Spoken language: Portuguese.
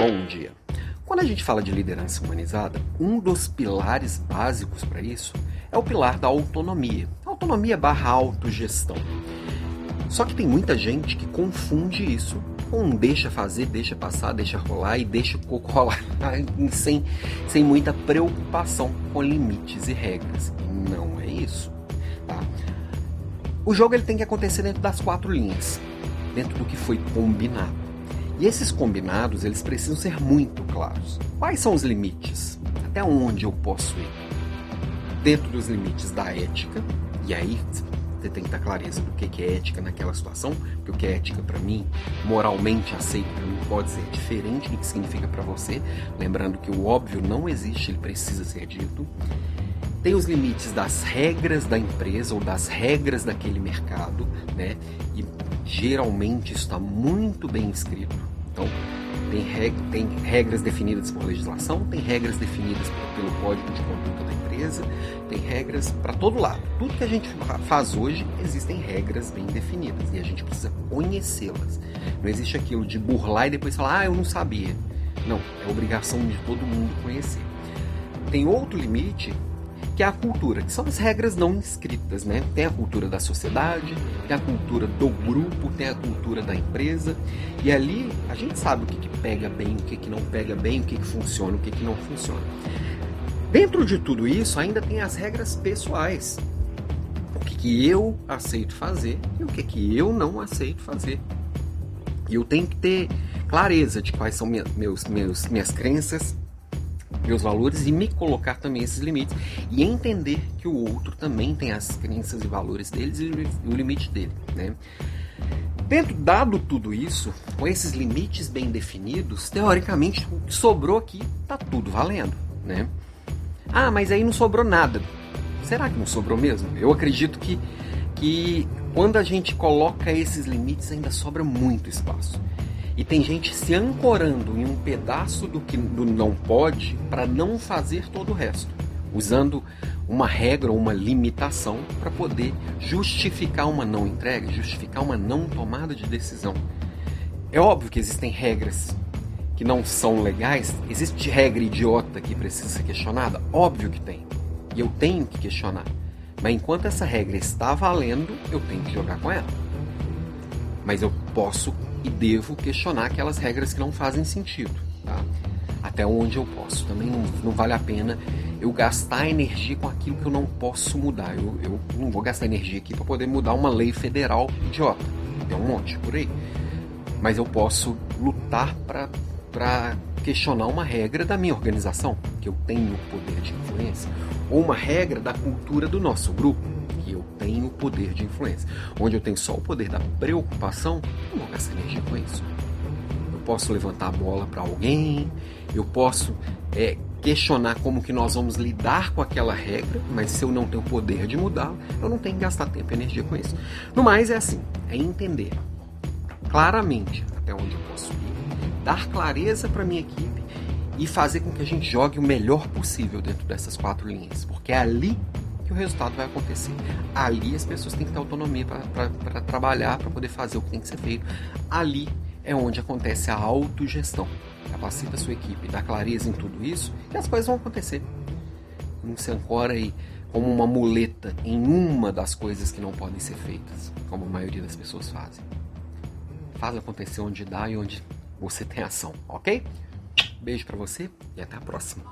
Bom dia. Quando a gente fala de liderança humanizada, um dos pilares básicos para isso é o pilar da autonomia. Autonomia barra autogestão. Só que tem muita gente que confunde isso com deixa fazer, deixa passar, deixa rolar e deixa o coco rolar sem, sem muita preocupação com limites e regras. Não é isso. Tá? O jogo ele tem que acontecer dentro das quatro linhas, dentro do que foi combinado. E esses combinados, eles precisam ser muito claros. Quais são os limites? Até onde eu posso ir? Dentro dos limites da ética, e aí você tem que ter clareza do que é ética naquela situação, porque o que é ética para mim, moralmente aceito para mim, pode ser diferente do que significa para você. Lembrando que o óbvio não existe, ele precisa ser dito. Tem os limites das regras da empresa ou das regras daquele mercado, né? E geralmente está muito bem escrito. Então, tem, reg tem regras definidas por legislação, tem regras definidas pelo código de conduta da empresa, tem regras para todo lado. Tudo que a gente faz hoje existem regras bem definidas e a gente precisa conhecê-las. Não existe aquilo de burlar e depois falar, ah, eu não sabia. Não, é obrigação de todo mundo conhecer. Tem outro limite que é a cultura, que são as regras não inscritas, né? Tem a cultura da sociedade, tem a cultura do grupo, tem a cultura da empresa, e ali a gente sabe o que, que pega bem, o que, que não pega bem, o que, que funciona, o que, que não funciona. Dentro de tudo isso, ainda tem as regras pessoais. O que, que eu aceito fazer e o que, que eu não aceito fazer. E eu tenho que ter clareza de quais são minha, meus, meus, minhas crenças, meus valores e me colocar também esses limites e entender que o outro também tem as crenças e valores deles e o limite dele, né? Dentro, dado tudo isso, com esses limites bem definidos, teoricamente o que sobrou aqui tá tudo valendo, né? Ah, mas aí não sobrou nada. Será que não sobrou mesmo? Eu acredito que, que quando a gente coloca esses limites ainda sobra muito espaço. E tem gente se ancorando em um pedaço do que do não pode para não fazer todo o resto, usando uma regra ou uma limitação para poder justificar uma não entrega, justificar uma não tomada de decisão. É óbvio que existem regras que não são legais, existe regra idiota que precisa ser questionada? Óbvio que tem. E eu tenho que questionar. Mas enquanto essa regra está valendo, eu tenho que jogar com ela. Mas eu posso e devo questionar aquelas regras que não fazem sentido. Tá? Até onde eu posso. Também não, não, vale a pena eu gastar energia com aquilo que eu não posso mudar. Eu, eu não vou gastar energia aqui para poder mudar uma lei federal idiota. Tem um monte por aí. Mas eu posso lutar para questionar uma regra da minha organização, que eu tenho poder de influência, ou uma regra da cultura do nosso grupo tenho o poder de influência. Onde eu tenho só o poder da preocupação, eu não gastar energia com isso. Eu posso levantar a bola para alguém, eu posso é, questionar como que nós vamos lidar com aquela regra, mas se eu não tenho poder de mudar, eu não tenho que gastar tempo e energia com isso. No mais é assim, é entender claramente até onde eu posso ir, dar clareza para minha equipe e fazer com que a gente jogue o melhor possível dentro dessas quatro linhas, porque é ali que o resultado vai acontecer. Ali as pessoas têm que ter autonomia para trabalhar, para poder fazer o que tem que ser feito. Ali é onde acontece a autogestão. Capacita a sua equipe, dá clareza em tudo isso e as coisas vão acontecer. Não se ancora aí como uma muleta em uma das coisas que não podem ser feitas, como a maioria das pessoas fazem. Faz acontecer onde dá e onde você tem ação, ok? Beijo para você e até a próxima.